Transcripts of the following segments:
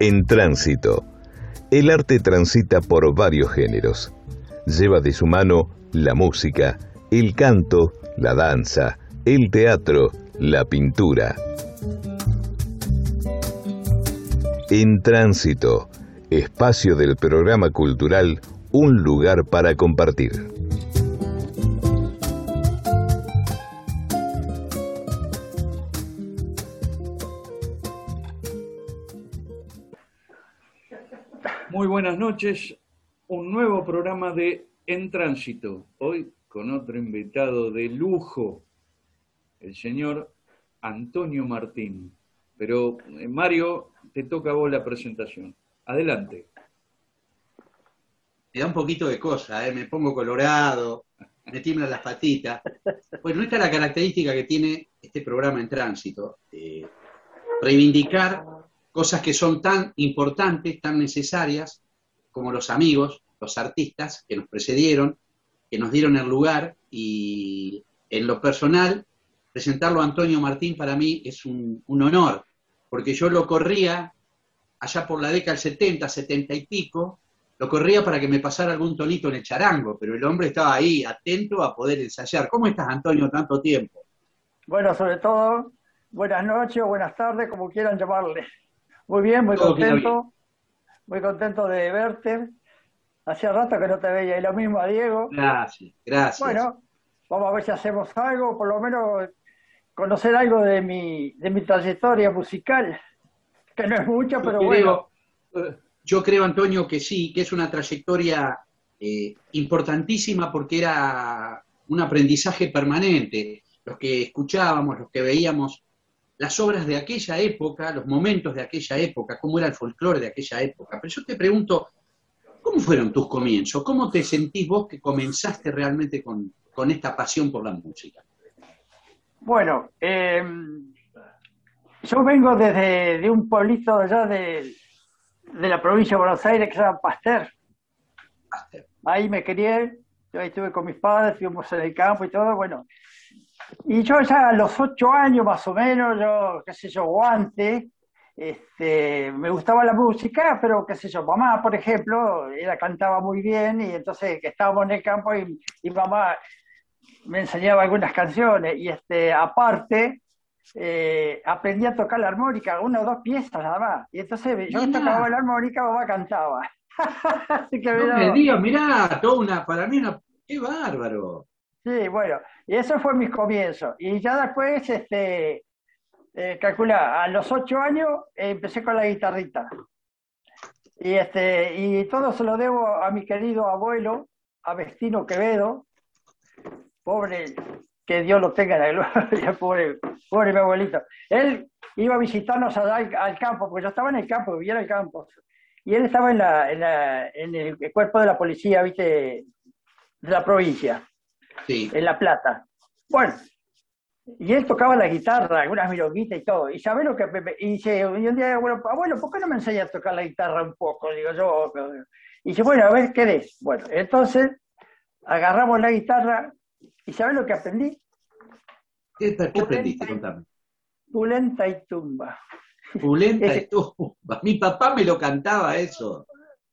En tránsito, el arte transita por varios géneros. Lleva de su mano la música, el canto, la danza, el teatro, la pintura. En tránsito, espacio del programa cultural Un lugar para compartir. Noches, un nuevo programa de En Tránsito, hoy con otro invitado de lujo, el señor Antonio Martín. Pero eh, Mario, te toca a vos la presentación. Adelante. Me da un poquito de cosa, ¿eh? me pongo colorado, me tiemblan las patitas. Bueno, esta es la característica que tiene este programa en tránsito. eh, reivindicar cosas que son tan importantes, tan necesarias, como los amigos, los artistas que nos precedieron, que nos dieron el lugar y en lo personal, presentarlo a Antonio Martín para mí es un, un honor, porque yo lo corría allá por la década del 70, 70 y pico, lo corría para que me pasara algún tonito en el charango, pero el hombre estaba ahí, atento a poder ensayar. ¿Cómo estás, Antonio, tanto tiempo? Bueno, sobre todo, buenas noches o buenas tardes, como quieran llamarle. Muy bien, muy Todo contento. Muy contento de verte. Hacía rato que no te veía. Y lo mismo a Diego. Gracias, gracias. Bueno, vamos a ver si hacemos algo, por lo menos conocer algo de mi, de mi trayectoria musical, que no es mucha, pero creo- bueno. Eh, Yo creo, Antonio, que sí, que es una trayectoria eh, importantísima porque era un aprendizaje permanente. Los que escuchábamos, los que veíamos las obras de aquella época, los momentos de aquella época, cómo era el folclore de aquella época. Pero yo te pregunto, ¿cómo fueron tus comienzos? ¿Cómo te sentís vos que comenzaste realmente con, con esta pasión por la música? Bueno, eh, yo vengo desde de un pueblito allá de, de la provincia de Buenos Aires que se llama Pasteur. Ahí me crié, yo ahí estuve con mis padres, fuimos en el campo y todo, bueno. Y yo ya a los ocho años más o menos, yo, qué sé yo, guante, este, me gustaba la música, pero qué sé yo, mamá, por ejemplo, ella cantaba muy bien y entonces que estábamos en el campo y, y mamá me enseñaba algunas canciones y este, aparte eh, aprendí a tocar la armónica, una o dos piezas nada más. Y entonces yo Mirá. tocaba la armónica, mamá cantaba. Así que No mira, me mirá, toda una, para mí una, qué bárbaro. Sí, bueno, y eso fue mis comienzos. Y ya después, este, eh, a los ocho años eh, empecé con la guitarrita. Y, este, y todo se lo debo a mi querido abuelo, a Vestino Quevedo, pobre, que Dios lo tenga en la gloria, pobre, pobre mi abuelito. Él iba a visitarnos al, al campo, porque yo estaba en el campo, vivía en el campo. Y él estaba en, la, en, la- en el cuerpo de la policía, viste, de la provincia Sí. en La Plata. Bueno, y él tocaba la guitarra, algunas milonguitas y todo. Y sabés lo que y dice, y un día, bueno, abuelo, ¿por qué no me enseñas a tocar la guitarra un poco? Digo yo. Y dice, bueno, a ver, ¿qué es? Bueno, entonces agarramos la guitarra y ¿sabés lo que aprendí? ¿Qué, qué aprendiste? Contame. Pulenta y tumba. Pulenta y tumba. Mi papá me lo cantaba eso.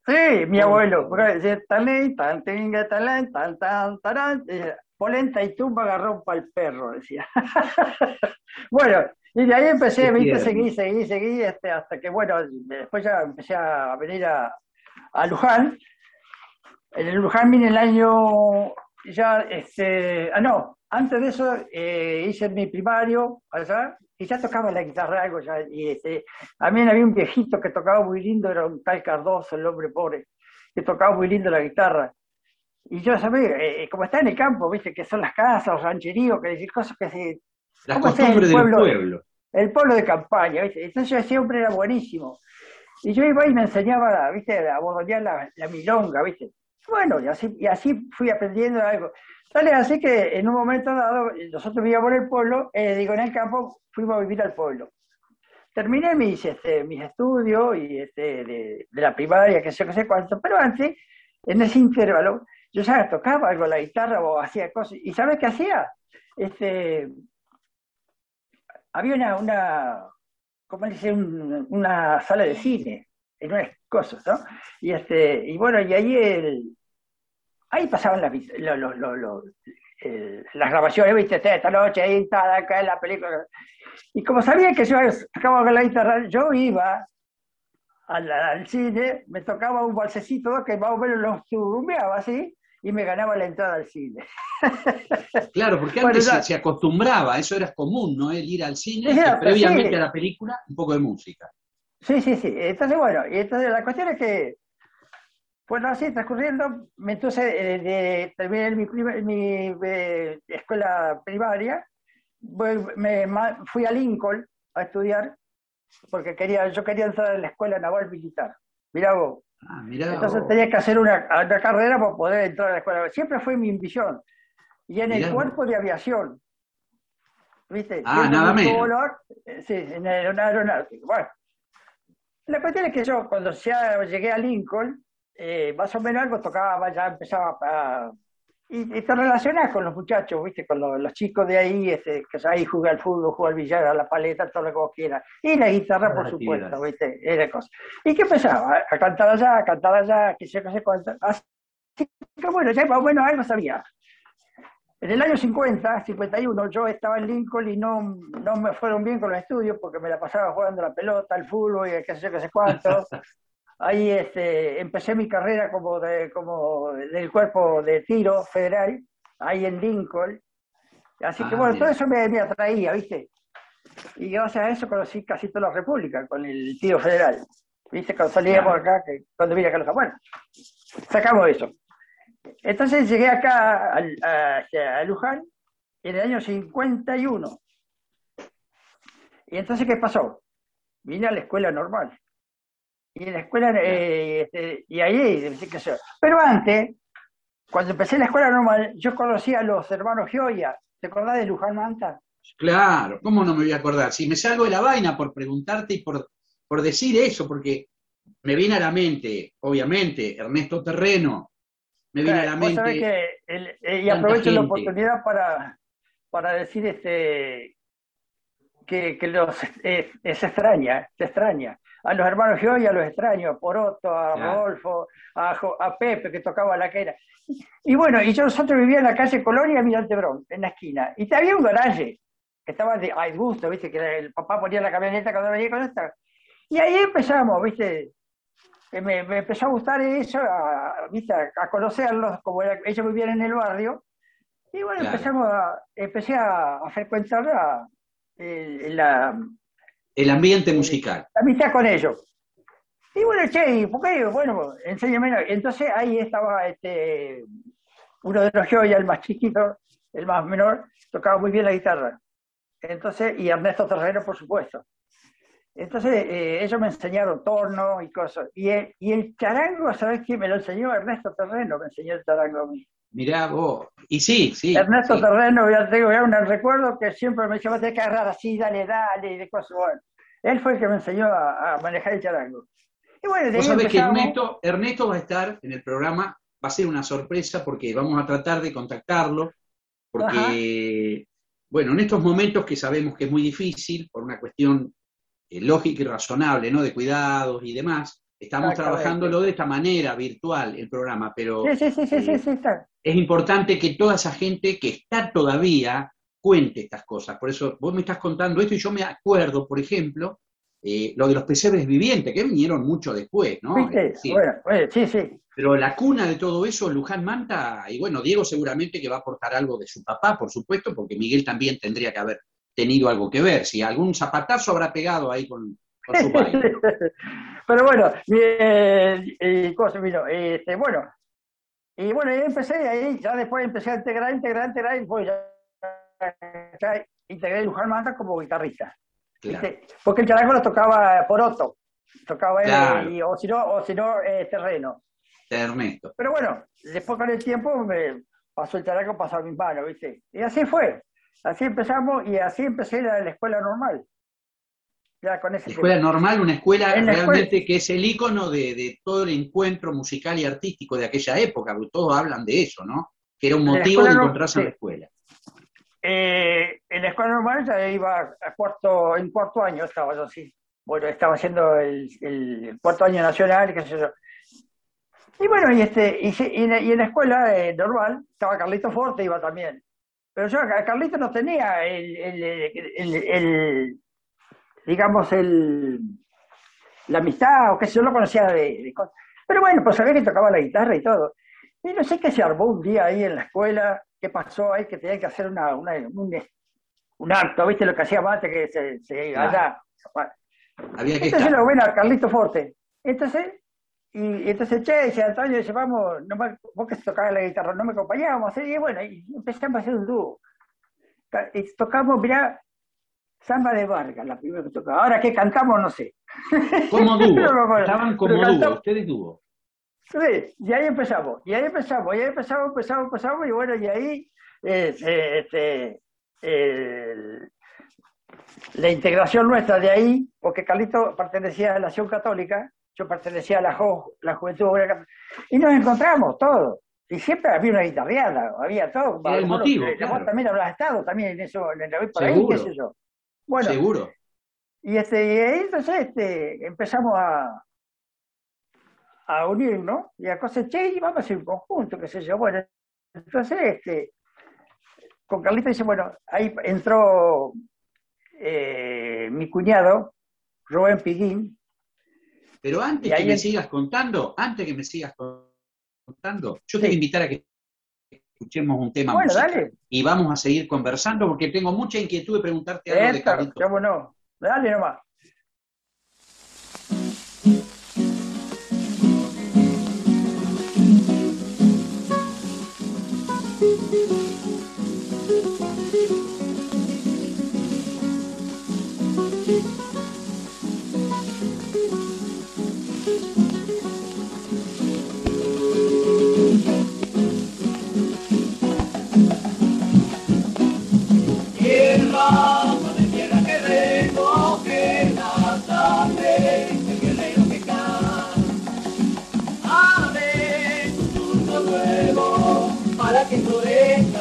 Sí, mi abuelo, porque decía, talén, tan, tan, tarán, decía, polenta y tumba agarró para el perro, decía. bueno, y de ahí empecé, viste, seguí, seguí, seguí, este, hasta que, bueno, después ya empecé a venir a, a Luján. En el Luján vine el año, ya, este, ah, no, antes de eso eh, hice mi primario allá y ya tocaba la guitarra algo ya, y este, también había un viejito que tocaba muy lindo, era un tal Cardoso, el hombre pobre, que tocaba muy lindo la guitarra. Y yo sabía, eh, como está en el campo, viste, que son las casas, los rancheríos, que decir cosas que se, Las ¿Cómo es el costumbres del pueblo? pueblo. el pueblo de campaña, ¿viste? Entonces yo siempre era buenísimo. Y yo iba y me enseñaba, ¿viste? A bordonear la, la milonga, ¿viste? Bueno, y así, y así fui aprendiendo algo. Tal es así que en un momento dado, nosotros vivíamos en el pueblo, eh, digo, en el campo, fuimos a vivir al pueblo. Terminé mis, este, mis estudios y este, de, de la primaria, que sé, que sé cuánto, pero antes, en ese intervalo, yo ya tocaba algo la guitarra o hacía cosas. ¿Y sabes qué hacía? Este, había una, una, como dice, una sala de cine, en unas cosas, ¿no? Y, este, y bueno, y ahí, el, ahí pasaban las, las grabaciones, viste, esta noche, ahí está, acá en la película. Y como sabía que yo tocaba con la guitarra, yo iba al, cine, me tocaba un balsecito que más o menos lo churrumeaba así, y me ganaba la entrada al cine. Claro, porque antes se, acostumbraba, eso era común, ¿no? El ir al cine, previamente a la película, un poco de música. Sí, sí, sí. Entonces, bueno, y entonces la cuestión es que, bueno, así transcurriendo, entonces eh, terminé mi, mi eh, escuela primaria, me, fui a Lincoln a estudiar, porque quería, yo quería entrar en la escuela naval militar. Mirá vos, Ah, Entonces tenía que hacer una, carrera para poder entrar a la escuela. Siempre fue mi ambición. Y en el cuerpo de aviación. ¿Viste? Ah, nada menos. sí, en aeronáutico. Bueno, la cuestión es que yo cuando ya llegué a Lincoln, eh, más o menos algo tocaba, ya empezaba a y, te relacionas con los muchachos, ¿viste? Con los, chicos de ahí, este, que ahí juega al fútbol, juega al billar, a la paleta, todo lo que vos quieras. Y la guitarra, por supuesto, ¿viste? Era cosa. ¿Y qué empezaba? A cantar allá, a cantar allá, qué sé, qué sé cuánto. Así que bueno, ya más o menos algo sabía. En el año 50, 51, yo estaba en Lincoln y no, no me fueron bien con los estudios porque me la pasaba jugando la pelota, el fútbol y qué sé, qué sé cuánto. Ahí este, empecé mi carrera como, de, como del cuerpo de tiro federal, ahí en Lincoln. Así que ah, bueno, todo eso me, me, atraía, ¿viste? Y gracias a eso conocí casi toda la República con el tiro federal. ¿Viste? Cuando salíamos acá, que, cuando vine acá, bueno, sacamos eso. Entonces llegué acá a, a, a Luján en el año 51. Y entonces, ¿qué pasó? Vine a la escuela normal. Y en la escuela, eh, este, y ahí, qué sé Pero antes, cuando empecé la escuela normal, yo conocía a los hermanos Gioia. ¿Te acordás de Luján Manta? Claro, ¿cómo no me voy a acordar? Si me salgo de la vaina por preguntarte y por, por decir eso, porque me viene a la mente, obviamente, Ernesto Terreno, me viene a la mente. Que eh, y aprovecho la oportunidad para, para decir este que, que los, eh, se extraña, se extraña a los hermanos Gioia los extraño, a Poroto, a Rodolfo, a, Pepe que tocaba la quera. Y bueno, y yo nosotros vivíamos en la calle Colonia Mirante Brón, en la esquina. Y había un garaje que estaba de ay, gusto, viste, que el papá ponía la camioneta cuando venía con esta. Y ahí empezamos, viste, me, empezó a gustar eso, a, a, conocerlos, como ellos vivían en el barrio. Y bueno, empezamos a, empecé a, frecuentar la, la, el ambiente musical. La amistad con ellos. Y bueno, che, ¿por qué? Bueno, enséñame. Entonces ahí estaba este, uno de los joyas, el más chiquito, el más menor, tocaba muy bien la guitarra. Entonces, y Ernesto Terreno, por supuesto. Entonces, eh, ellos me enseñaron torno y cosas. Y el, y el charango, ¿sabes quién me lo enseñó? Ernesto Terreno me enseñó el charango a mí. Mirá vos. Y sí, sí. Ernesto Terreno, ya tengo ya un recuerdo que siempre me decía, vas a que agarrar así, dale, dale, y de cosas. Bueno, él fue el que me enseñó a, manejar el charango. Y bueno, Vos sabés que Ernesto, Ernesto va a estar en el programa, va a ser una sorpresa porque vamos a tratar de contactarlo, porque, bueno, en estos momentos que sabemos que es muy difícil, por una cuestión eh, lógica y razonable, ¿no? De cuidados y demás, estamos trabajándolo de esta manera, virtual, el programa, pero sí, sí, sí, eh, es importante que toda esa gente que está todavía cuente estas cosas. Por eso vos me estás contando esto y yo me acuerdo, por ejemplo, eh, lo de los pesebres vivientes, que vinieron mucho después, ¿no? Sí, bueno, sí, sí. Pero la cuna de todo eso, Luján Manta, y bueno, Diego seguramente que va a aportar algo de su papá, por supuesto, porque Miguel también tendría que haber tenido algo que ver. Si algún zapatazo habrá pegado ahí con, su padre. Pero bueno, eh, eh, cosa, este, bueno, y bueno, ahí empecé, ahí ya después empecé a integrar, integrar, integrar, y pues ya integré Luján Manta como guitarrista. Porque el charango lo tocaba por otro, tocaba él, o si no, o si no eh, terreno. Ernesto. Pero bueno, después con el tiempo me pasó el charango, pasó a mis manos, ¿viste? Y así fue. Así empezamos y así empecé la, la escuela normal. Ya con ese escuela normal, una escuela realmente que es el icono de, de, todo el encuentro musical y artístico de aquella época, porque todos hablan de eso, ¿no? Que era un motivo de encontrarse en la escuela eh, en la escuela normal ya iba a cuarto, en cuarto año estaba yo así. Bueno, estaba haciendo el, cuarto año nacional, qué sé yo. Y bueno, y, este, y, en la escuela eh, normal estaba Carlito Forte, iba también. Pero yo, Carlito no tenía el, digamos, el, la amistad, o qué sé yo, lo conocía de, cosas. Pero bueno, pues sabía que tocaba la guitarra y todo. Y no sé qué se armó un día ahí en la escuela, qué pasó ahí, que tenía que hacer una, una un, acto, ¿viste lo que hacía antes que se, se allá? Había que entonces lo ven a Carlito Forte. Entonces, y, entonces, che, dice Antonio, dice, vamos, no vos que tocabas la guitarra, no me acompañábamos. Y bueno, y empezamos a hacer un dúo. Y tocamos, mirá, Samba de Vargas, la primera que tocaba. Ahora que cantamos, no sé. Como dúo. Estaban como dúo, ustedes dúo. Sí, y ahí empezamos, y ahí empezamos, y ahí empezamos, empezamos, empezamos, y bueno, y ahí este, este la integración nuestra de ahí, porque Carlito pertenecía a la Acción Católica, yo pertenecía a la, la Juventud Obrera y nos encontramos todos. Y siempre había una guitarreada, había todo. el motivo, también habrá estado también en eso, en el por ahí, qué sé yo. Bueno, Seguro. Y, este, y ahí entonces este, empezamos a, a unirnos y a cosechar y vamos a hacer un conjunto, qué sé yo. Bueno, entonces este, con Carlita dice, bueno, ahí entró eh, mi cuñado, Rubén Piguín. Pero antes que me sigas contando, antes que me sigas contando, yo te voy a invitar a que escuchemos un tema bueno, dale. y vamos a seguir conversando porque tengo mucha inquietud de preguntarte algo de Carlito. ¿Cómo no? Dale nomás. que floresça.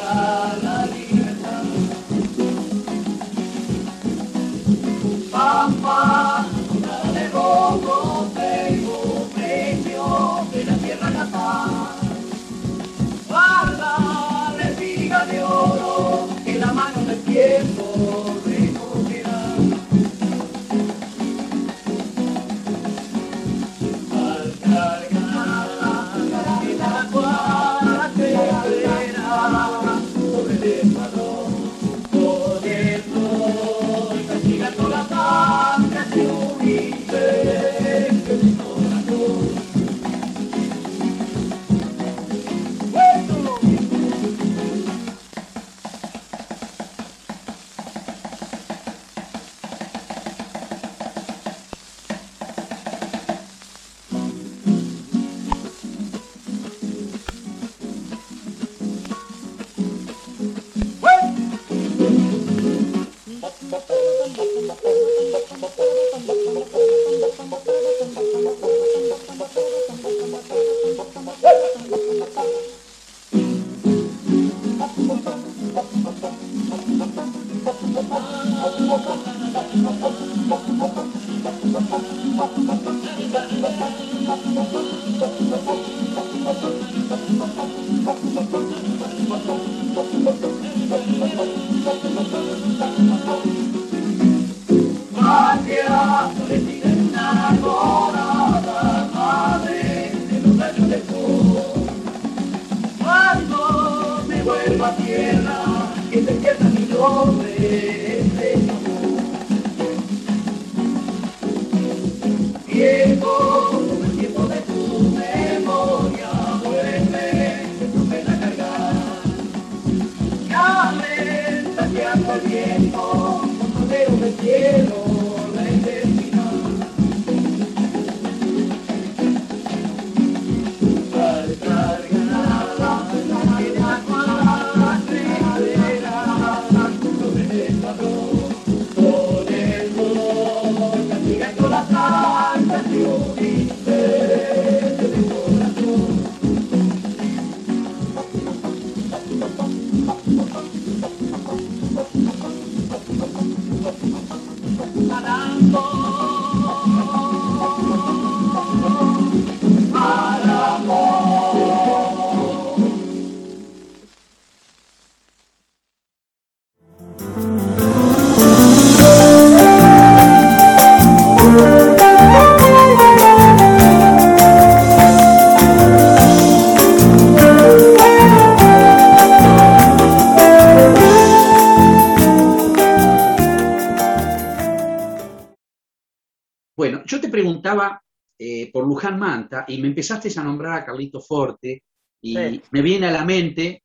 Y me empezaste a nombrar a Carlito Forte y me viene a la mente,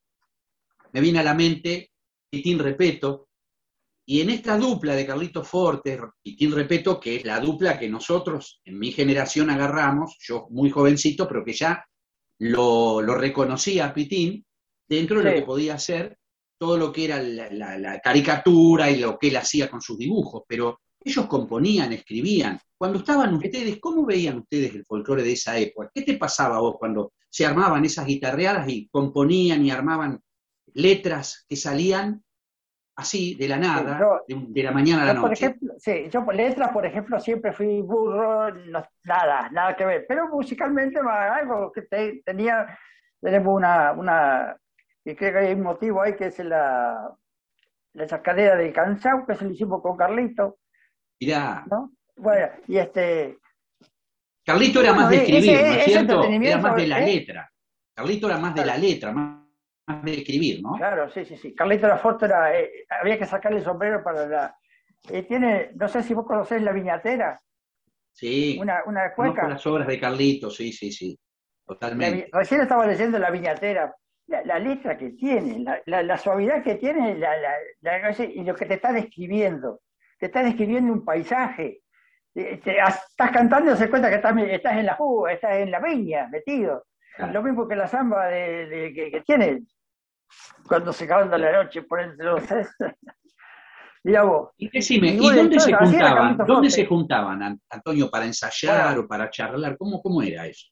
me viene a la mente Pitín Repeto, y en esta dupla de Carlito Forte Pitín Repeto, que es la dupla que nosotros en mi generación agarramos, yo muy jovencito, pero que ya lo, reconocía a Pitín, dentro de lo que podía hacer todo lo que era la, la, caricatura y lo que él hacía con sus dibujos, pero ellos componían, escribían. Cuando estaban ustedes, ¿cómo veían ustedes el folclore de esa época? ¿Qué te pasaba vos cuando se armaban esas guitarreadas y componían y armaban letras que salían así, de la nada, de, la mañana a la noche? Por ejemplo, sí, yo letras, por ejemplo, siempre fui burro, nada, nada que ver. Pero musicalmente algo que tenía, tenemos una, una, y creo que hay un motivo ahí que es la, la del Cansao, que se lo hicimos con Carlito Mirá. ¿No? Bueno, y este. Carlito era más de escribir, ¿no es cierto? Era más de la ¿eh? letra. Carlito era más de la letra, más, de escribir, ¿no? Claro, sí, sí, sí. Carlito era. Eh, había que sacarle el sombrero para la. Eh, tiene, no sé si vos conocés la viñatera. Sí. Una, una cueca. las obras de Carlito, sí, sí, sí. Totalmente. recién estaba leyendo la viñatera. La, letra que tiene, la, la, suavidad que tiene y lo que te está describiendo te estás describiendo un paisaje. Eh, estás cantando y se cuenta que estás, en la juga, estás en la viña, metido. Lo mismo que la samba de, que, tiene cuando se canta la noche por entre los Y decime, ¿y, dónde se juntaban? ¿Dónde se juntaban, Antonio, para ensayar o para charlar? ¿Cómo, cómo era eso?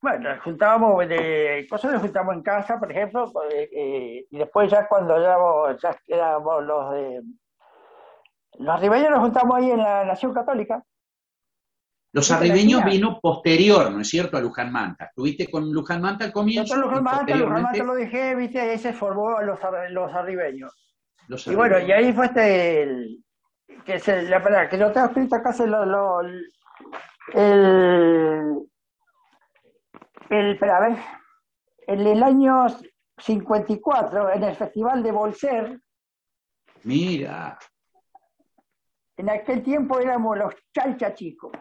Bueno, juntábamos de nos juntamos en casa, por ejemplo, eh, eh, y después ya cuando ya, ya éramos los de los arribeños nos juntamos ahí en la Nación Católica. Los arribeños vino posterior, ¿no es cierto?, a Luján Manta. ¿Estuviste con Luján Manta al comienzo? Luján Manta, Luján Manta lo dejé, viste, ese formó los, los arribeños. y bueno, y ahí fue este, el, que es el, la que yo tengo escrito acá, se lo, lo, el, el, espera, a ver, en el año 54, en el Festival de Bolser. Mira. En aquel tiempo éramos los chalcha chicos.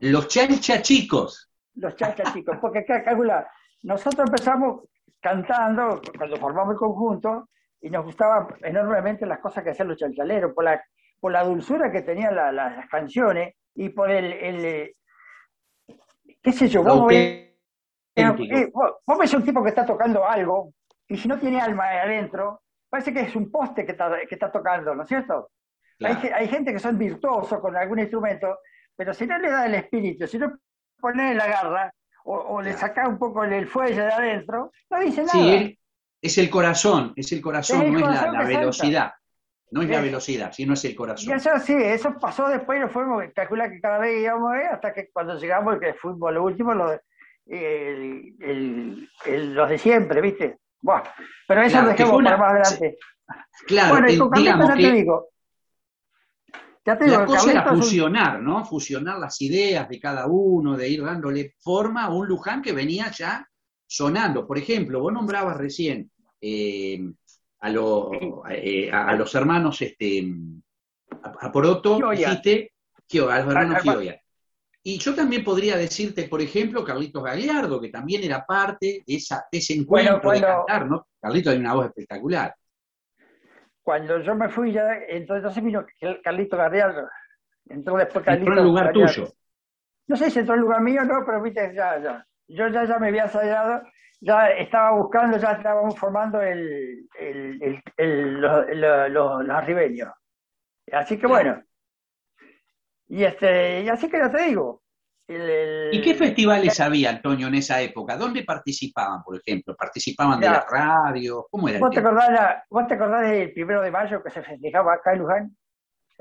Los chalcha chicos. Los chalcha chicos, porque calcula, nosotros empezamos cantando cuando formamos el conjunto y nos gustaban enormemente las cosas que hacían los chalchaleros, por la, por la dulzura que tenían las canciones y por el, el qué sé yo, vos, ves, eh, vos, ves un tipo que está tocando algo y si no tiene alma adentro, parece que es un poste que está, que está tocando, ¿no es cierto? Hay, gente que son virtuosos con algún instrumento, pero si no le da el espíritu, si no pone la garra o, le saca un poco el, fuelle de adentro, no dice nada. Sí, es el corazón, es el corazón, no es la, velocidad. No es, la velocidad, sino es el corazón. Y eso sí, eso pasó después, lo fuimos, calcular que cada vez íbamos a ver, hasta que cuando llegamos, que fuimos lo último, los, los de siempre, ¿viste? Bueno, pero eso lo dejamos para más adelante. Claro, bueno, y con digamos que, te digo, la cosa era fusionar, ¿no? Fusionar las ideas de cada uno, de ir dándole forma a un Luján que venía ya sonando. Por ejemplo, vos nombrabas recién eh, a, eh, a, los hermanos este, a, Poroto, dijiste, a los hermanos Gioia. Y yo también podría decirte, por ejemplo, Carlitos Gagliardo, que también era parte de, esa, ese encuentro de cantar, ¿no? Carlitos hay una voz espectacular cuando yo me fui, ya, entonces vino Carlito Garrialdo. Entró después Carlito. Entró en lugar tuyo. No sé si entró en lugar mío o no, pero viste, ya, ya. Yo ya, ya me había ensayado, ya estaba buscando, ya estábamos formando el, el, el, los, los, arribeños. Así que bueno. Y este, y así que ya te digo, ¿Y qué festivales había, Antonio, en esa época? ¿Dónde participaban, por ejemplo? ¿Participaban de la radio? ¿Cómo era? ¿Vos, te acordás, ¿Vos te acordás del primero de mayo que se festejaba acá en Luján?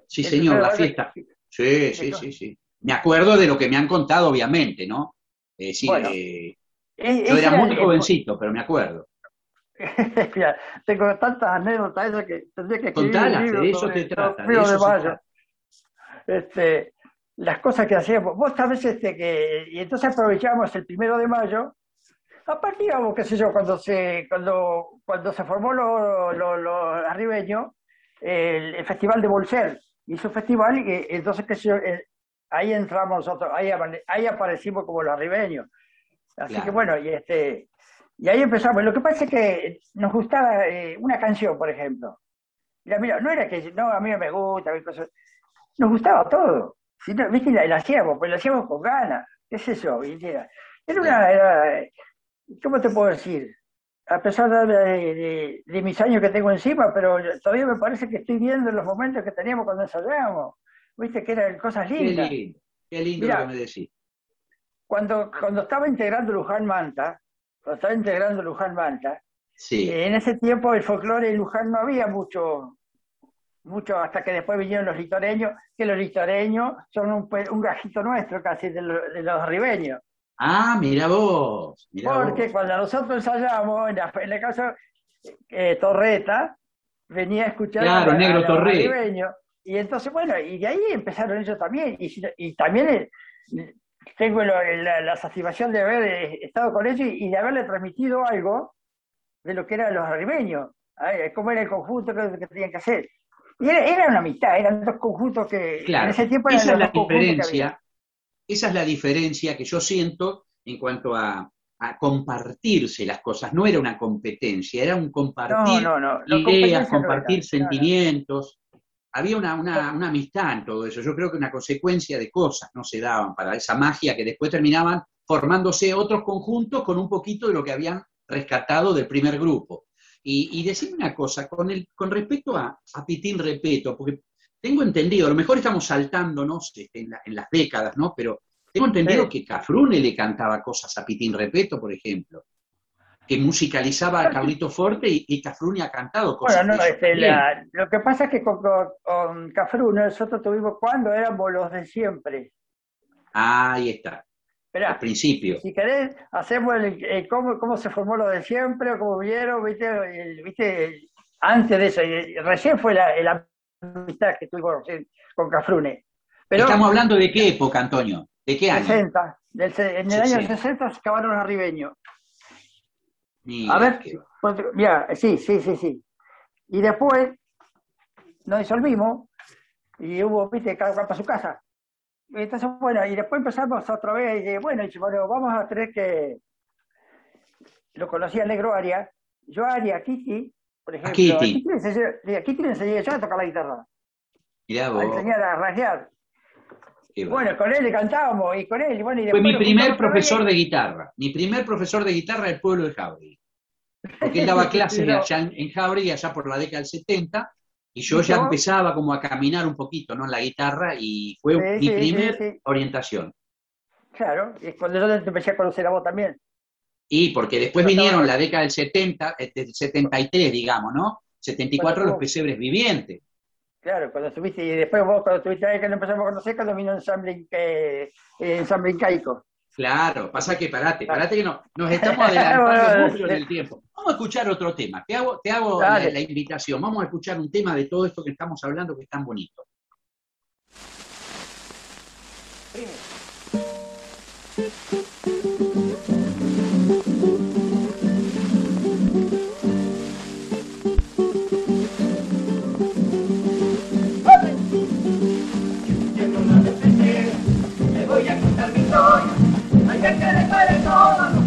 Sí, señor, la fiesta. Sí, sí, sí, sí. Me acuerdo de lo que me han contado, obviamente, ¿no? Eh, eh, yo era muy jovencito, pero me acuerdo. tengo tantas anécdotas esas que tendría que escribir Contalas, de eso te trata. De eso de mayo. Este, las cosas que hacíamos. Vos sabés este, que. Y entonces aprovechamos el primero de mayo. Aparte, digamos, qué sé yo, cuando se, cuando, cuando se formó los lo, lo, arribeños, el, Festival de Bolser hizo un festival y entonces, qué sé yo, eh, ahí entramos nosotros, ahí, ahí aparecimos como los arribeños. Así que bueno, y este y ahí empezamos. Lo que pasa es que nos gustaba eh, una canción, por ejemplo. Mira, mira, no era que no, a mí no me gusta, nos gustaba todo. Si no, ¿viste? La, hacíamos, pues la hacíamos con ganas, qué es eso? Era, era una, era, ¿cómo te puedo decir? A pesar de, de, mis años que tengo encima, pero todavía me parece que estoy viendo los momentos que teníamos cuando ensayábamos. Viste que eran cosas lindas. Qué lindo, qué lindo lo que me decís. Cuando, cuando estaba integrando Luján Manta, cuando estaba integrando Luján Manta, sí. en ese tiempo el folclore de Luján no había mucho, mucho hasta que después vinieron los litoreños, que los litoreños son un, un gajito nuestro casi de, los ribeños. Ah, mira vos. Porque cuando nosotros ensayamos, en la, en la casa eh, Torreta, venía a escuchar claro, a, negro a los ribeños. Y entonces, bueno, y de ahí empezaron ellos también. Y, y también tengo la, satisfacción de haber eh, estado con ellos y de haberle transmitido algo de lo que eran los ribeños, cómo era el conjunto que, tenían que hacer. Y era, una mitad, eran dos conjuntos que en ese tiempo eran esa es la diferencia. Esa es la diferencia que yo siento en cuanto a, compartirse las cosas. No era una competencia, era un compartir ideas, compartir sentimientos había una, una, una, amistad en todo eso. Yo creo que una consecuencia de cosas no se daban para esa magia que después terminaban formándose otros conjuntos con un poquito de lo que habían rescatado del primer grupo. Y, y una cosa, con, el, con respecto a, a Pitín Repeto, porque tengo entendido, a lo mejor estamos saltándonos en, en las décadas, ¿no? Pero tengo entendido que Cafrune le cantaba cosas a Pitín Repeto, por ejemplo que musicalizaba a Carlito Forte y, y Cafrune ha cantado cosas. Bueno, no, este, lo que pasa es que con, con, Cafrune nosotros tuvimos cuando éramos los de siempre. ahí está. Al principio. Si querés, hacemos el, cómo, cómo, se formó lo de siempre, cómo vieron, viste, viste antes de eso. Recién fue la, la amistad que tuvimos con Cafrune. Pero, ¿Estamos hablando de qué época, Antonio? ¿De qué año? 60. en el año 60 se acabaron los ribeños a ver, mira, sí, sí, sí, sí. Y después nos disolvimos y hubo, viste, cada cual para su casa. Entonces, bueno, y después empezamos otra vez, y bueno, y bueno, vamos a tener que, lo conocía el negro Aria, yo Aria, Kiki, por ejemplo, Kiki le enseñé yo a tocar la guitarra. Mirá vos. A enseñar a rasguear. Bueno, con él le cantábamos y con él. bueno, y Fue mi primer profesor de guitarra. Mi primer profesor de guitarra del pueblo de Jauregui. Porque él daba clases allá en, Jauregui, allá por la década del 70, y yo ya empezaba como a caminar un poquito ¿no? en la guitarra y fue mi primer orientación. Claro, y cuando yo te empecé a conocer a vos también. Y porque después vinieron la década del 70, eh, del 73, digamos, ¿no? 74 los pesebres vivientes. Claro, cuando estuviste, y después vos cuando estuviste ahí, cuando empezamos a conocer, cuando vino ensamble, eh, ensamble incaico. Claro, pasa que parate, parate que no, nos estamos adelantando mucho en el tiempo. Vamos a escuchar otro tema, te hago, te hago la, la, invitación, vamos a escuchar un tema de todo esto que estamos hablando que es tan bonito. Que le pare toda los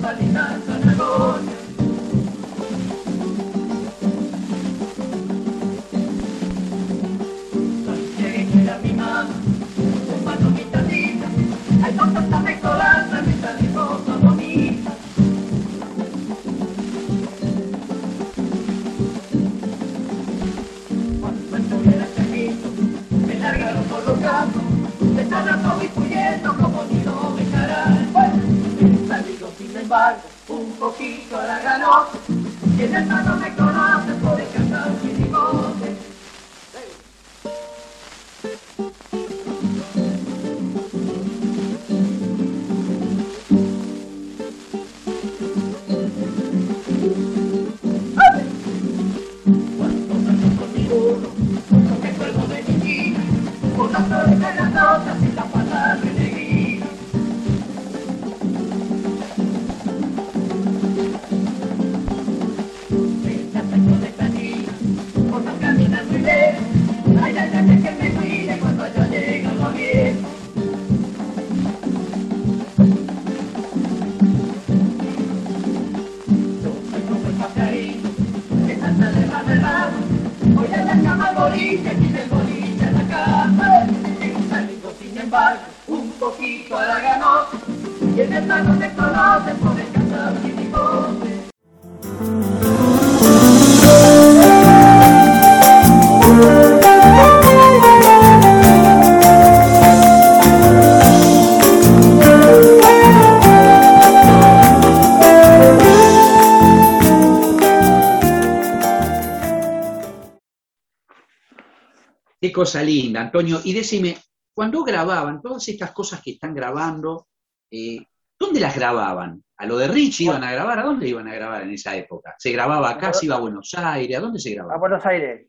cosa linda, Antonio. Y decime, cuando grababan todas estas cosas que están grabando, eh, ¿dónde las grababan? ¿A lo de Rich iban a grabar? ¿A dónde iban a grabar en esa época? ¿Se grababa acá? ¿Se iba a Buenos Aires? ¿A dónde se A grababa? Buenos Aires.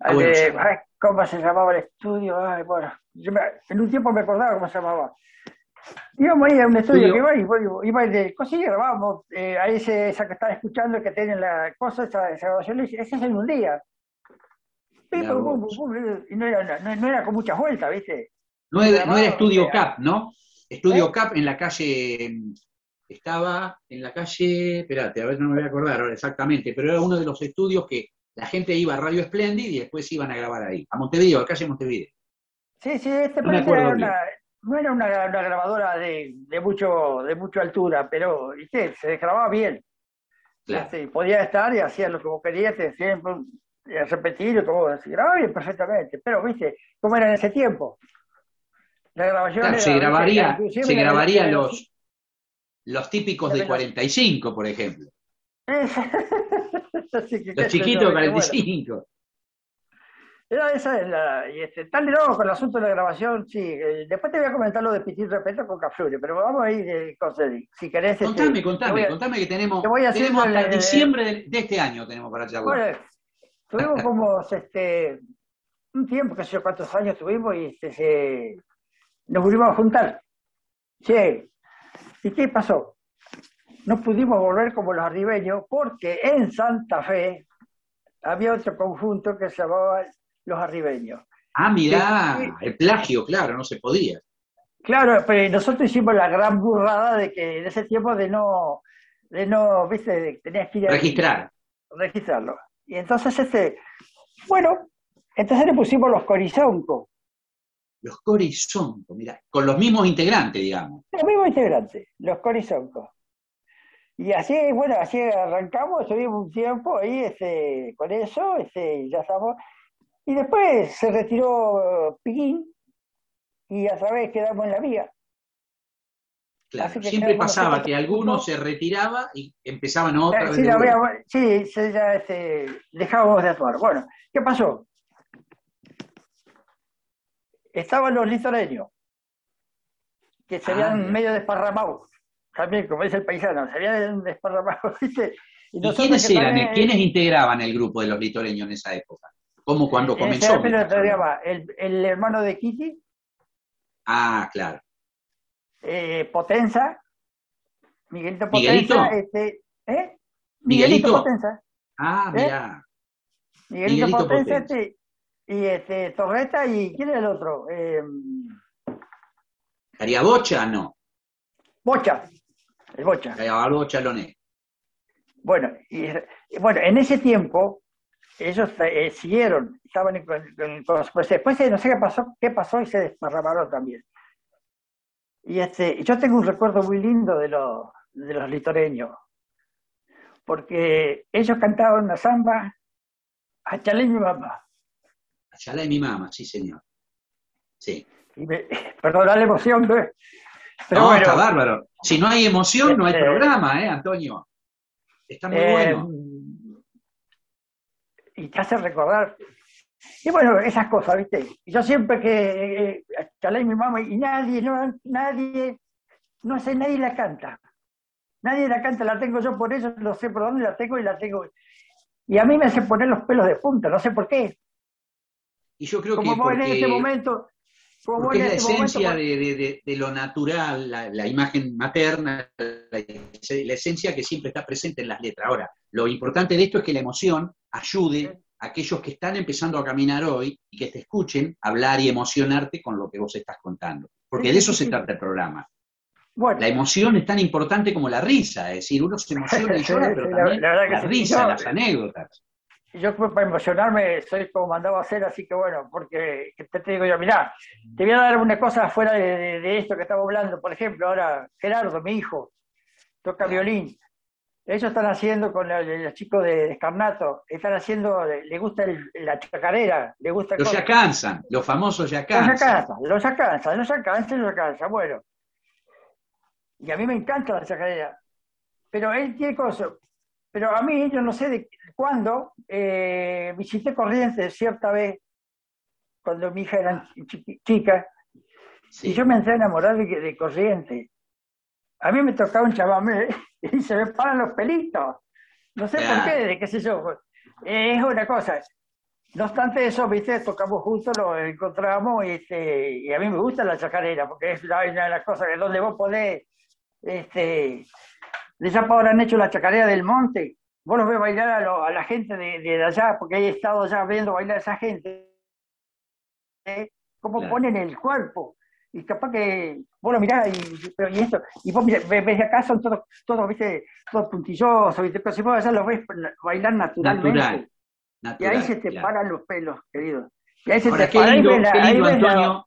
A Buenos Aires. ay, ¿Cómo se llamaba el estudio? Ay, bueno, yo me- en un tiempo me acordaba cómo se llamaba. Íbamos ahí a un estudio Estudio. que iba y iba, iba de cosas y grabábamos. Eh, ahí ese, esa que están escuchando que tienen la cosa, esa, esa grabación, ese es en un día. Pum, pum, y no era, no, no era con muchas vueltas, ¿viste? No era, no era Estudio Cap, ¿no? Estudio ¿eh? Cap en la calle, estaba en la calle, espérate, a ver, no me voy a acordar ahora exactamente, pero era uno de los estudios que la gente iba a Radio Splendid y después iban a grabar ahí, a Montevideo, a calle Montevideo. Sí, sí, este No parece era una, no era una, una grabadora de, de mucho de mucha altura, pero ¿viste? se grababa bien. Claro. Este, podía estar y hacía lo que vos querías, siempre repetir y como se grababa bien perfectamente, pero viste cómo era en ese tiempo. La grabación Claro, era, se grabaría, se grabaría los, los típicos de veloc- 45, por ejemplo. Los chiquitos de bueno. 45. Era esa es la, y este, tan de loco con el asunto de la grabación, sí. eh, después te voy a comentar lo de Pitín Repente con Caflure, pero vamos a ir eh, con. Si querés. este, Contame, contame, a- contame que tenemos, te tenemos hasta el- diciembre de, de este año tenemos para charlar. Bueno, tuvimos como este, un tiempo, qué sé yo cuántos años tuvimos, y este, se- nos volvimos a juntar. Sí. ¿Y qué pasó? No pudimos volver como los arribeños porque en Santa Fe había otro conjunto que se llamaba Los Arribeños. Ah, mirá, Sí. el plagio, claro, no se podía. Claro, pero nosotros hicimos la gran burrada de que en ese tiempo de no, de no, viste, tenías que ir a Registrar. registrarlo. Y entonces, este, bueno, entonces le pusimos los corizoncos, Los corizoncos, mirá, con los mismos integrantes, digamos. los mismos integrantes, los corizoncos. Y así, bueno, así arrancamos, estuvimos un tiempo ahí este, con eso, este, ya estamos. Y después se retiró Piquín y a través quedamos en la vía. Claro, siempre pasaba que alguno se retiraba y empezaban otra Eh, vez sí, sí, se- ya, este, dejábamos de actuar. Bueno, ¿qué pasó? Estaban los litoreños, que serían Ah, mira. medio desparramados, también, como dice el paisano, serían desparramados, ¿viste? ¿Y nosotros quiénes eran? también- ¿Quiénes integraban el grupo de los litoreños en esa época? ¿Cómo cuando en comenzó? ese se el, el hermano de Kitty, Ah, claro. Eh, Potenza, Miguelito ¿Miguelito? Potenza, este, ¿eh? ¿Miguelito? Potenza. Ah, ¿Eh? mirá. Miguelito, Miguelito Potenza, Potenza. este, y este, Torreta, y ¿quién es el otro? Eh, Cariabocha, no. Bocha, el Bocha. Cariabocha, Loné. Bueno, y, bueno, en ese tiempo ellos eh, siguieron, estaban en- con, con- con- pues después no sé qué pasó, qué pasó y se desparramaron también. Y este, yo tengo un recuerdo muy lindo de los, de los litoreños, porque ellos cantaban una samba a Chalé mi mamá. De mi mamá, sí, señor. Sí. Y me, perdona la emoción, ¿no? pero no, bueno, está bárbaro. Si no hay emoción, no hay Este- programa, ¿eh, Antonio? Está muy Eh, bueno. Y te hace recordar. Y bueno, esas cosas, ¿viste? Y yo siempre que eh, chalé mi mamá y nadie, no, nadie, no sé, nadie la canta. Nadie la canta, la tengo yo por eso, no sé por dónde la tengo y la tengo. Y a mí me hace poner los pelos de punta, no sé por qué. Y yo creo Como que vos en ese momento, Porque es la esencia de, lo natural, la, imagen materna, la, esencia que siempre está presente en las letras. Ahora, lo importante de esto es que la emoción ayude aquellos que están empezando a caminar hoy y que te escuchen hablar y emocionarte con lo que vos estás contando. Porque de eso se trata el programa. La emoción es tan importante como la risa, es decir, uno se emociona y llora, pero también la, risa, las anécdotas yo para emocionarme soy como mandaba a hacer, así que bueno, porque te, digo yo, mirá, te voy a dar una cosa fuera de, esto que estamos hablando. Por ejemplo, ahora Gerardo, mi hijo, toca violín. Ellos están haciendo con los chicos de Escarnato, están haciendo, le gusta la chacarera, le gusta... Los ya cansan, los famosos ya cansan. Los ya cansan, los ya cansan, los ya cansan, los ya cansan, bueno. Y a mí me encanta la chacarera. Pero él tiene cosas, pero a mí, yo no sé de cuándo, eh, visité Corrientes cierta vez, cuando mi hija era chica, y yo me entré a enamorar de, de Corrientes. A mí me tocaba un chamamé y se me paran los pelitos. No sé por qué, de qué sé yo. Es una cosa. No obstante eso, viste, tocamos juntos, lo encontramos y, este, y a mí me gusta la chacarera, porque es una, de las cosas que donde vos podés este, de ya ahora han hecho la chacarera del monte. Vos los ves bailar a, la gente de, allá, porque he estado ya viendo bailar a esa gente. ¿eh? Cómo ponen el cuerpo. Y capaz que vos lo mirás y, pero, y esto, y vos ves, ves acá son todos, todos, viste, todos puntillosos, ¿viste? pero si vos allá los ves bailar naturalmente. Natural, y ahí se te paran los pelos, querido. Y ahí se te qué lindo, qué lindo Antonio,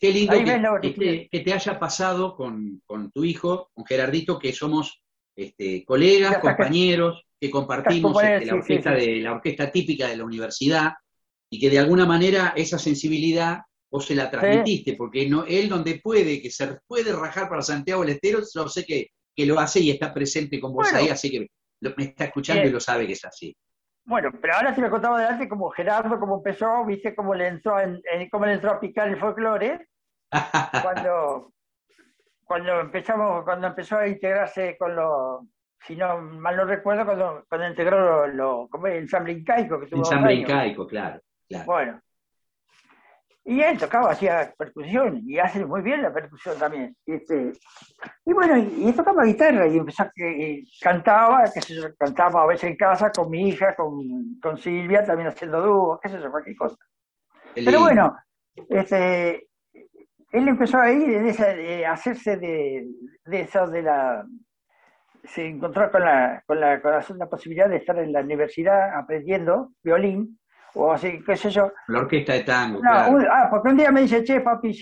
Qué lindo que, te haya pasado con, tu hijo, con Gerardito, que somos este, colegas, compañeros, que compartimos este, la, orquesta De, la orquesta típica de la universidad y que de alguna manera esa sensibilidad vos se la transmitiste, porque no, él donde puede, que se puede rajar para Santiago del Estero, yo sé que, lo hace y está presente con vos ahí, así que me está escuchando y lo sabe que es así. Bueno, pero ahora si me contaba adelante como Gerardo, cómo empezó, viste cómo le entró, en, cómo le entró a picar el folclore, cuando, cuando empezamos, cuando empezó a integrarse con los, si no mal no recuerdo, cuando, cuando integró lo, lo el ensamble incaico que tuvo. Ensamble incaico, claro, claro. Bueno. Y él tocaba, hacía percusión, y hace muy bien la percusión también. Y, este, y bueno, y, tocaba guitarra, y empezó a que cantaba, que se cantaba a veces en casa con mi hija, con, con Silvia, también haciendo dúos, qué sé yo, cualquier cosa. Pero bueno, este, él empezó ahí de, hacerse de, de eso de la se encontró con la, con la, con la, posibilidad de estar en la universidad aprendiendo violín o así, qué sé yo. La orquesta de tango. ah, porque un día me dice, che, papi,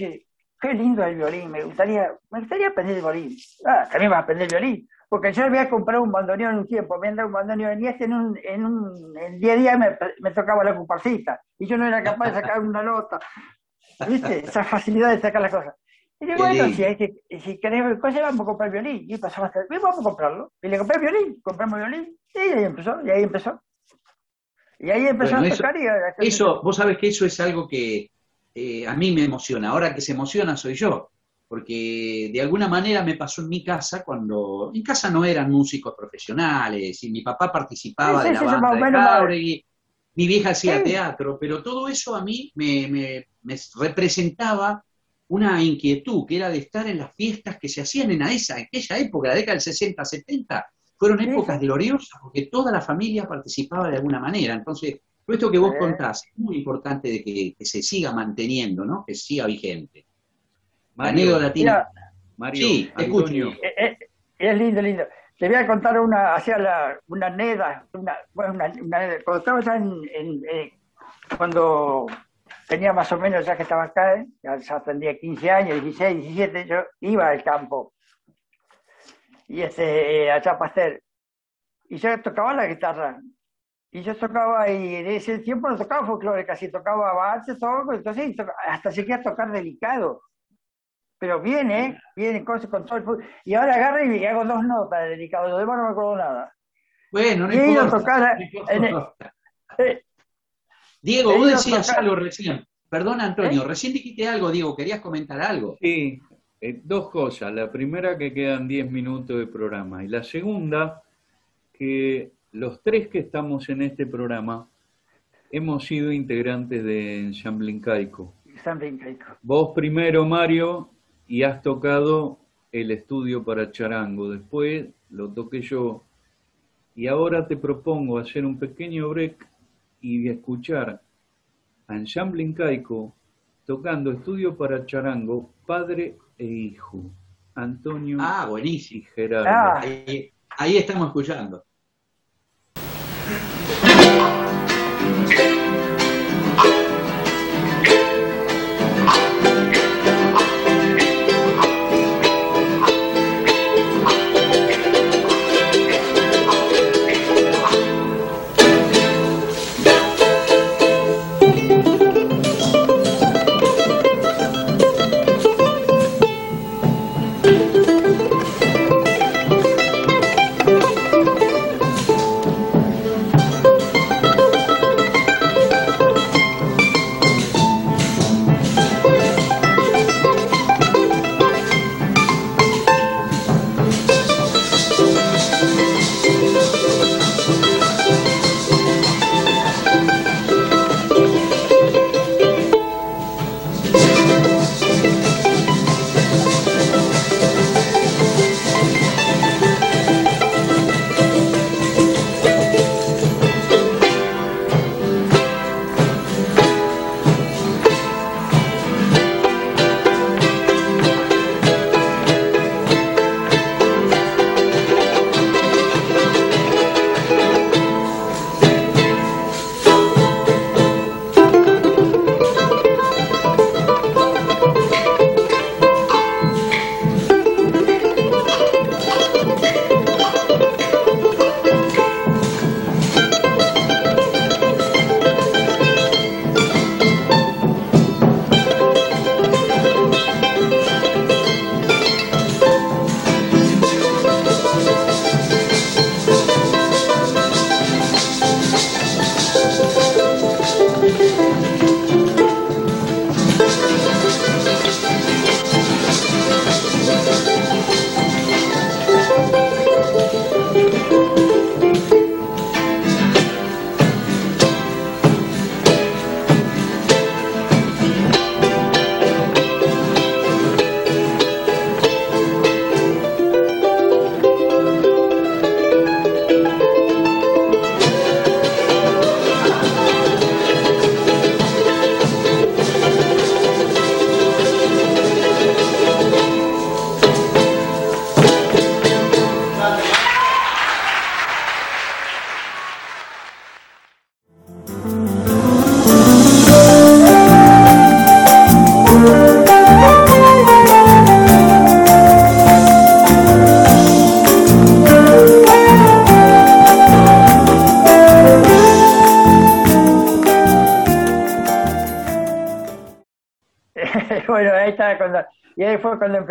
qué lindo el violín, me gustaría, me gustaría aprender el violín. Ah, también vas a aprender el violín. Porque yo había comprado un bandoneón en un tiempo, me un bandoneón y este en un, en un en día a día me, me tocaba la comparsita y yo no era capaz de sacar una nota. ¿Viste? Esa facilidad de sacar las cosas. Y digo, bueno, si, hay que, si querés cosas, vamos a comprar violín. Y pasó a bien, vamos a comprarlo. Y le compré violín, compramos violín, y ahí empezó, y ahí empezó. Y ahí empezó a tocar y Eso, vos sabés que eso es algo que eh, a mí me emociona. Ahora que se emociona soy yo. Porque de alguna manera me pasó en mi casa cuando. En casa no eran músicos profesionales, y mi papá participaba de la banda de Jauregui, mi vieja hacía teatro, pero todo eso a mí me me representaba una inquietud, que era de estar en las fiestas que se hacían en esa, aquella época, la década del 60, 70, fueron épocas gloriosas porque toda la familia participaba de alguna manera. Entonces, esto que vos contás es muy importante de que, se siga manteniendo, ¿no? Que siga vigente. Mario, Latina. Mario, sí, escucho. Eh, eh, es, lindo, lindo. Te voy a contar una, hacia la, una neda, una, bueno, una, cuando estaba en, eh, cuando tenía más o menos, ya que estaba acá, ya, tendría 15 años, 16, 17, yo iba al campo. Y este, allá Pastel. Y yo tocaba la guitarra. Y yo tocaba, y en ese tiempo no tocaba folclore, casi tocaba avances, todo, entonces hasta llegué a tocar delicado. Pero viene, viene cosas con todo el Y ahora agarro y hago dos notas de delicado, lo demás no me acuerdo nada. Bueno, no y importa. Tocar, Diego, vos decías algo recién. Perdón, Antonio, ¿Eh? recién dijiste algo, Diego, ¿querías comentar algo? Sí, eh, dos cosas. La primera, que quedan 10 minutos de programa. Y la segunda, que los tres que estamos en este programa hemos sido integrantes de Ensamble incaico. Vos primero, Mario, y has tocado el estudio para charango. Después lo toqué yo. Y ahora te propongo hacer un pequeño break y escuchar a Ensamble Incaico tocando estudio para charango, padre e hijo. Antonio Ah, buenísimo. y Gerardo. Ah. Ahí, ahí estamos escuchando.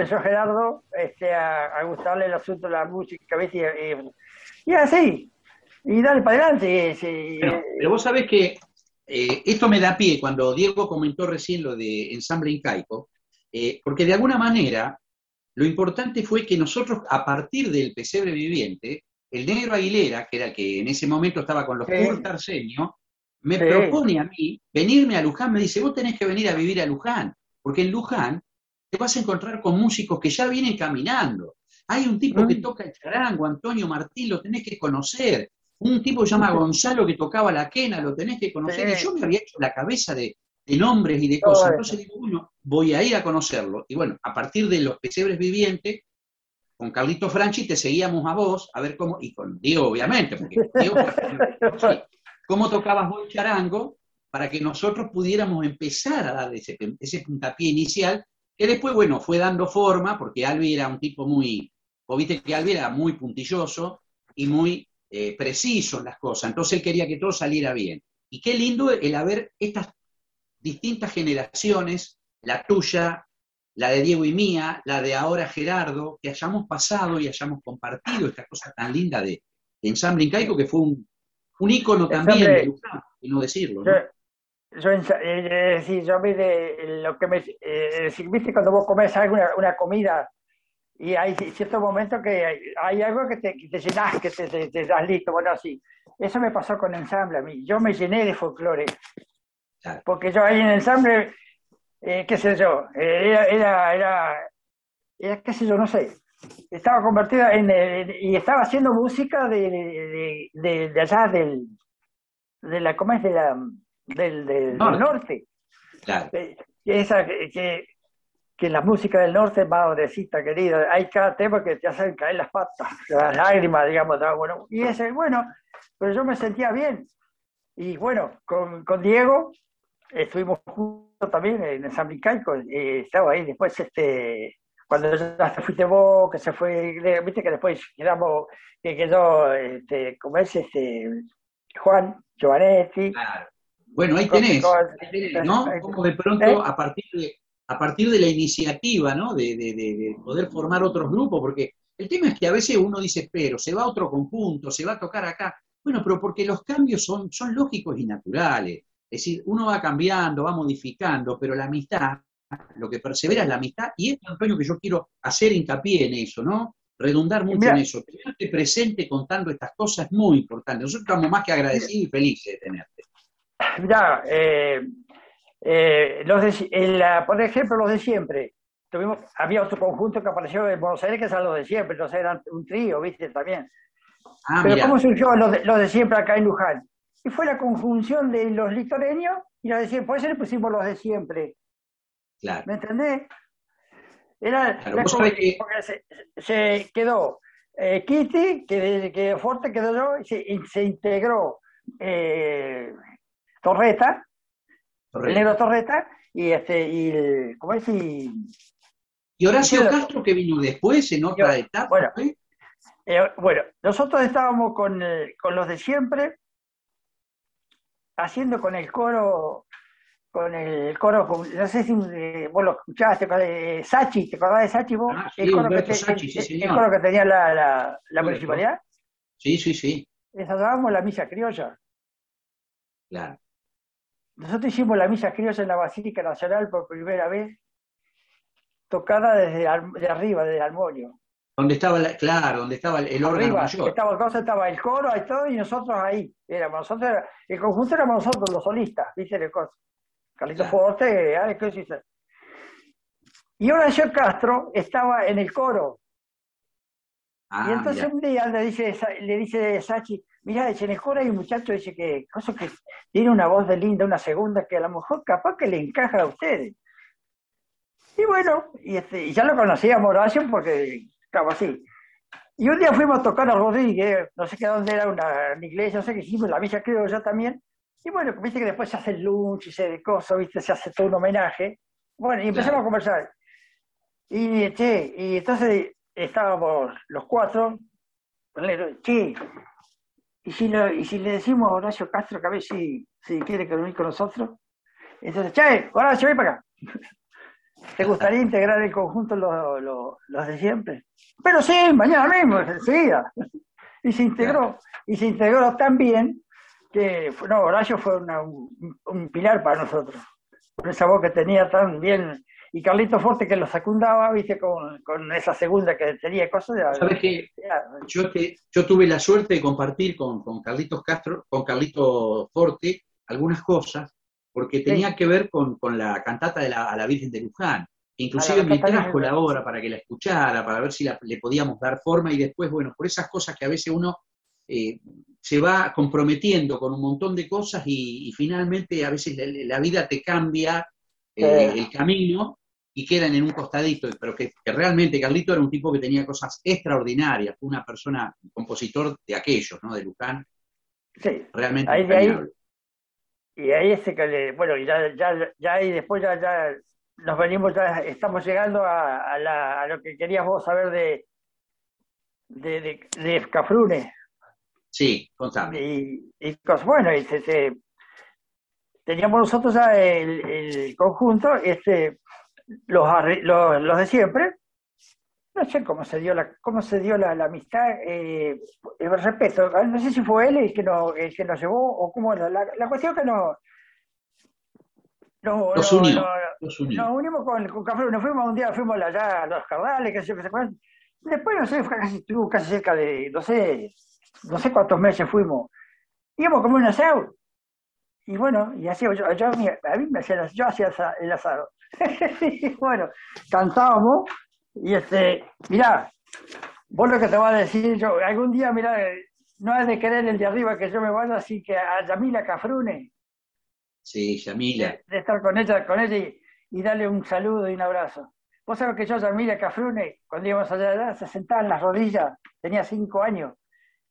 Empezó Gerardo este, a, a gustarle el asunto de la música, ¿ves? Y, y- y así, y dale para adelante. y- Pero, pero vos sabés que eh, esto me da pie cuando Diego comentó recién lo de ensamble incaico, eh, porque de alguna manera lo importante fue que nosotros, a partir del pesebre viviente, el negro Aguilera, que era el que en ese momento estaba con los Sí. Kurt Arsenio, me Sí. propone a mí venirme a Luján, me dice, vos tenés que venir a vivir a Luján, porque en Luján te vas a encontrar con músicos que ya vienen caminando. Hay un tipo que Mm. toca el charango, Antonio Martín, lo tenés que conocer. Un tipo que se llama Gonzalo que tocaba la quena, lo tenés que conocer. Sí. Y yo me había hecho la cabeza de, de nombres y de Todo cosas. Entonces digo, bueno, voy a ir a conocerlo. Y bueno, a partir de los pesebres vivientes, con Carlito Franchi te seguíamos a vos, a ver cómo, y con Diego, obviamente, porque Diego cómo tocabas vos el charango para que nosotros pudiéramos empezar a dar ese, ese puntapié inicial, que después, bueno, fue dando forma, porque Albi era un tipo muy, vos viste que Albi era muy puntilloso y muy eh, preciso en las cosas, entonces él quería que todo saliera bien. Y qué lindo el haber estas distintas generaciones, la tuya, la de Diego y mía, la de ahora Gerardo, que hayamos pasado y hayamos compartido esta cosa tan linda de, de Ensamble Incaico, que fue un, un ícono también y no decirlo, ¿no? Yo, ensa- eh, es decir, yo de lo que me. eh, decir, viste cuando vos comes algo, una, comida y hay ciertos momentos que hay, hay algo que te, que te llenas, que te, te, te das listo, bueno, así. Eso me pasó con ensamble a mí. Yo me llené de folclore. Porque yo ahí en ensamble, eh, qué sé yo, eh, era, era, era, era, qué sé yo, no sé, estaba convertida en, y estaba haciendo música de, de, de, allá del, de la, ¿cómo es? De la, del, del, norte. Claro. esa, que, que la música del norte, madrecita querida, hay cada tema que te hacen caer las patas, las lágrimas, digamos, bueno, y ese, bueno, pero yo me sentía bien. Y bueno, con, con Diego estuvimos juntos también en San Micaico, y estaba ahí después, este, cuando ya se fuiste vos, que se fue, viste que después quedamos, que quedó, este, como es, este, Juan Giovanetti. Claro. Bueno, ahí tenés, ahí tenés ¿no? Como de pronto, ¿Eh? a partir de a partir de la iniciativa, ¿no? De, poder formar otros grupos, porque el tema es que a veces uno dice, pero se va a otro conjunto, se va a tocar acá. Bueno, pero porque los cambios son, son lógicos y naturales. Es decir, uno va cambiando, va modificando, pero la amistad, lo que persevera es la amistad, y es, Antonio, que yo quiero hacer hincapié en eso, ¿no? Redundar mucho en eso. Tenerte presente contando estas cosas es muy importante. Nosotros estamos más que agradecidos y felices de tenerte. Mira, eh, eh, los de, por ejemplo, los de siempre. Tuvimos, había otro conjunto que apareció en Buenos Aires que eran los de siempre, entonces eran un trío, ¿viste? También. Ah, Pero ¿cómo surgió los de, los de siempre acá en Luján? Y fue la conjunción de los listoreños y los de siempre. Por eso le pusimos los de siempre. Claro. ¿Me entendés? Era que... se, se, quedó eh, Kitty, que, que fuerte quedó yo, y se, se integró eh, Torreta, el negro Torreta y este y el, ¿cómo es? Y, y Horacio Castro que vino después en otra etapa. Bueno, eh, bueno, nosotros estábamos con, con los de siempre haciendo con el coro con el coro, no sé si eh, vos lo escuchaste, Sachi, ¿te acordás de Sachi vos? Ah, el, coro que sí, el, coro que tenía la, la, la municipalidad. Sí, sí, sí. Ensayábamos la misa criolla. Claro. Nosotros hicimos la misa criolla en la Basílica Nacional por primera vez, tocada desde de arriba, desde el armonio. Donde estaba, claro, donde estaba el, órgano mayor. Estaba, estaba el coro y todo, y nosotros ahí. Éramos nosotros, el conjunto éramos nosotros, los solistas, ¿viste? El cosa. Carlito Forte, Alex, ¿qué Y Horacio Castro estaba en el coro. Ah, y entonces un día le dice, le dice Sachi, Mira, en el coro hay un muchacho dice que, cosa que tiene una voz de linda, una segunda, que a lo mejor capaz que le encaja a ustedes. Y bueno, y, este, ya lo conocíamos Horacio porque estaba así. Y un día fuimos a tocar a Rodríguez, no sé qué dónde era, una, iglesia, no sé qué hicimos, la misa creo yo también. Y bueno, viste que después se hace el lunch y se de cosas, viste, se hace todo un homenaje. Bueno, y empezamos a conversar. Y, che, y entonces estábamos los cuatro, che, y si, y si le decimos a Horacio Castro que a ver si, si quiere venir con nosotros, entonces, che, Horacio, ven para acá. ¿Te gustaría integrar el conjunto los, los, de siempre? Pero sí, mañana mismo, enseguida. Y se integró, y se integró tan bien que, no, Horacio fue un, un, pilar para nosotros. Con esa voz que tenía tan bien y Carlito Forte que lo secundaba, viste, con, con esa segunda que tenía cosas. De, ¿Sabes qué? Yo, yo tuve la suerte de compartir con, con Carlitos Castro, con Carlito Forte, algunas cosas, porque tenía que ver con, con, la cantata de la, a la Virgen de Luján. Inclusive me trajo la obra para que la escuchara, para ver si le podíamos dar forma y después, bueno, por esas cosas que a veces uno eh, se va comprometiendo con un montón de cosas y, finalmente a veces la, vida te cambia eh, el camino y quedan en un costadito, pero que, realmente Carlito era un tipo que tenía cosas extraordinarias, una persona, un compositor de aquellos, ¿no? De Luján. Sí, realmente. Ahí, ahí, y ahí este que le, bueno, ya, ya, ya y después ya, ya nos venimos, ya estamos llegando a, a, la, a lo que querías vos saber de, de, de, de Cafrune. Sí, contame. Y, y bueno, y se, teníamos nosotros ya el, el conjunto, este los, los, los, de siempre, no sé cómo se dio la, cómo se dio la, amistad, eh, el respeto, no sé si fue él el que nos, el que nos llevó o cómo la, la, cuestión que no no, nos, unió, nos, unimos con, con Café, nos fuimos un día, fuimos allá a los Cardales, que se, que se Después, no sé, fue casi, estuvo casi cerca de, no sé, no sé cuántos meses fuimos. Íbamos como un asado. Y bueno, y así, yo, yo, a mí me hacía, yo hacía el asado. bueno, cantábamos y este, mirá, vos lo que te voy a decir yo, algún día, mirá, no es de querer el de arriba que yo me vaya, así que a Yamila Cafrune. Sí, Yamila. De, estar con ella, con ella y, darle un saludo y un abrazo. Vos sabés que yo, Yamila Cafrune, cuando íbamos allá, se sentaba en las rodillas, tenía cinco años,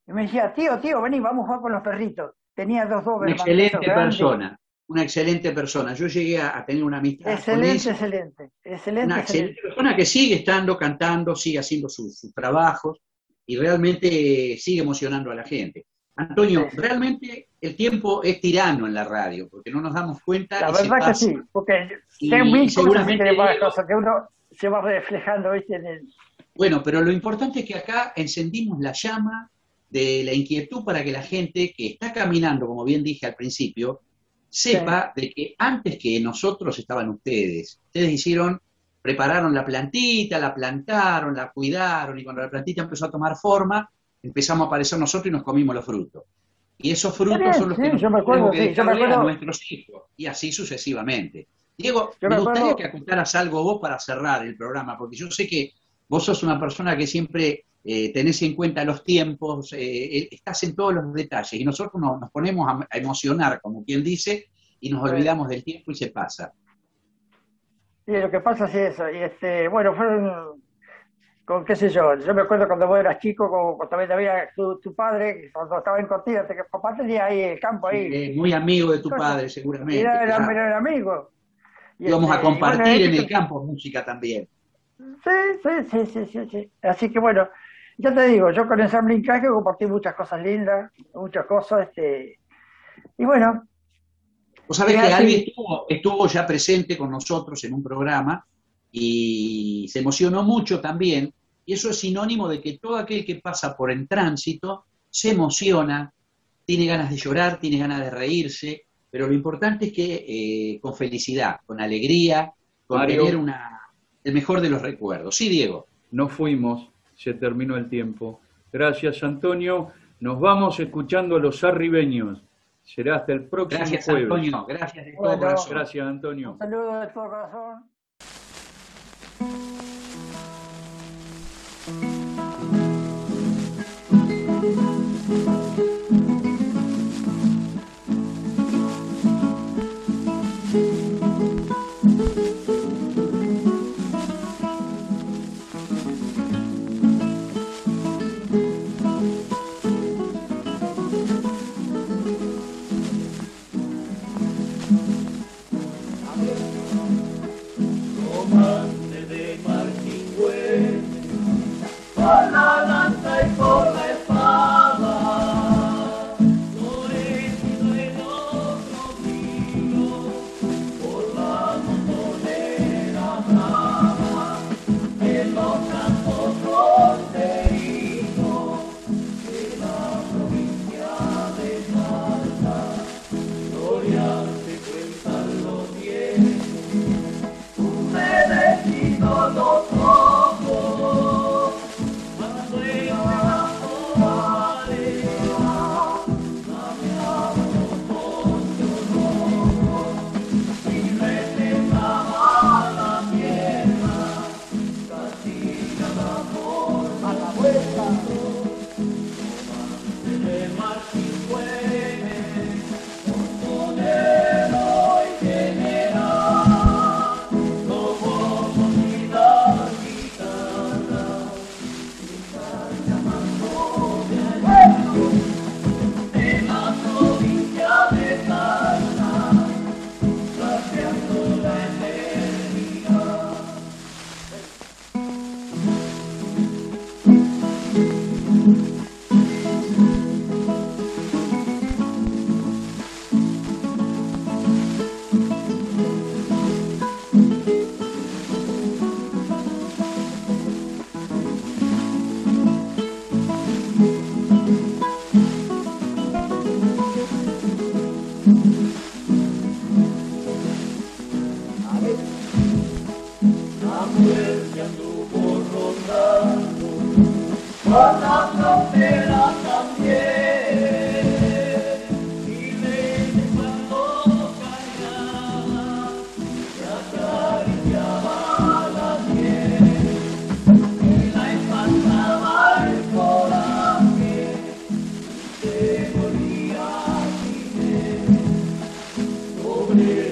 y me decía, tío, tío, vení, vamos a jugar con los perritos. Tenía dos dos Una excelente persona, una excelente persona. Yo llegué a, tener una amistad excelente, Excelente, excelente, Una excelente persona que sigue estando, cantando, sigue haciendo sus trabajos y realmente sigue emocionando a la gente. Antonio, realmente el tiempo es tirano en la radio, porque no nos damos cuenta. La verdad que sí, porque hay mil seguramente cosas que uno se va reflejando ¿viste? en el... Bueno, pero lo importante es que acá encendimos la llama de la inquietud para que la gente que está caminando, como bien dije al principio, sepa de que antes que nosotros estaban ustedes. Ustedes hicieron prepararon la plantita, la plantaron, la cuidaron, y cuando la plantita empezó a tomar forma, empezamos a aparecer nosotros y nos comimos los frutos. Y esos frutos son los que nos tenemos que a nuestros hijos, y así sucesivamente. Diego, me, gustaría que apuntaras algo vos para cerrar el programa, porque yo sé que vos sos una persona que siempre eh, tenés en cuenta los tiempos, eh, eh, estás en todos los detalles, y nosotros nos, ponemos a, emocionar, como quien dice, y nos olvidamos del tiempo y se pasa. Sí, lo que pasa es eso. Y este, bueno, fueron con qué sé yo. Yo me acuerdo cuando vos eras chico, como también había tu, tu padre, cuando estaba en Cortina, que papá tenía ahí el campo ahí. muy amigo de tu padre, seguramente. Era, era, amigo. Y Íbamos a este, compartir en el campo música también. Sí, sí, sí, sí, sí, Así que bueno, ya te digo, yo con Ensamble Incaje compartí muchas cosas lindas, muchas cosas, este, y bueno, Vos sabés que alguien estuvo, ya presente con nosotros en un programa y se emocionó mucho también, y eso es sinónimo de que todo aquel que pasa por el tránsito se emociona, tiene ganas de llorar, tiene ganas de reírse, pero lo importante es que eh, con felicidad, con alegría, con tener una, el mejor de los recuerdos. Sí, Diego. No fuimos, se terminó el tiempo. Gracias, Antonio. Nos vamos escuchando a los arribeños. Será hasta el próximo Gracias, jueves. Antonio. Gracias de todo corazón. Gracias, Antonio. Un saludo de todo corazón. Amen.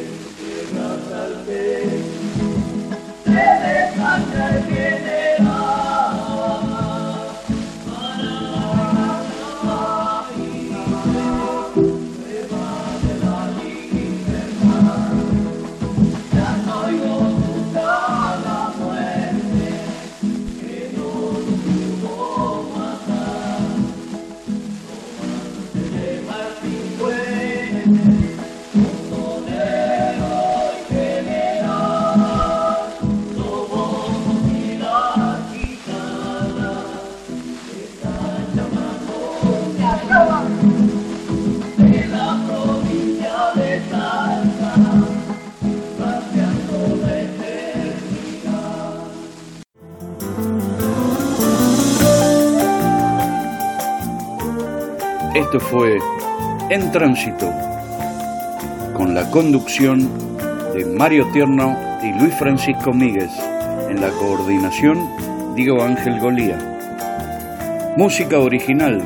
Esto fue En Tránsito, con la conducción de Mario Tierno y Luis Francisco Míguez, en la coordinación Diego Ángel Golía. Música original,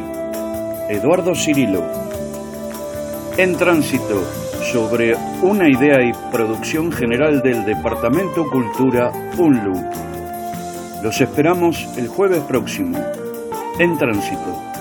Eduardo Cirilo. En Tránsito, sobre una idea y producción general del Departamento Cultura UNLU. Los esperamos el jueves próximo, en Tránsito.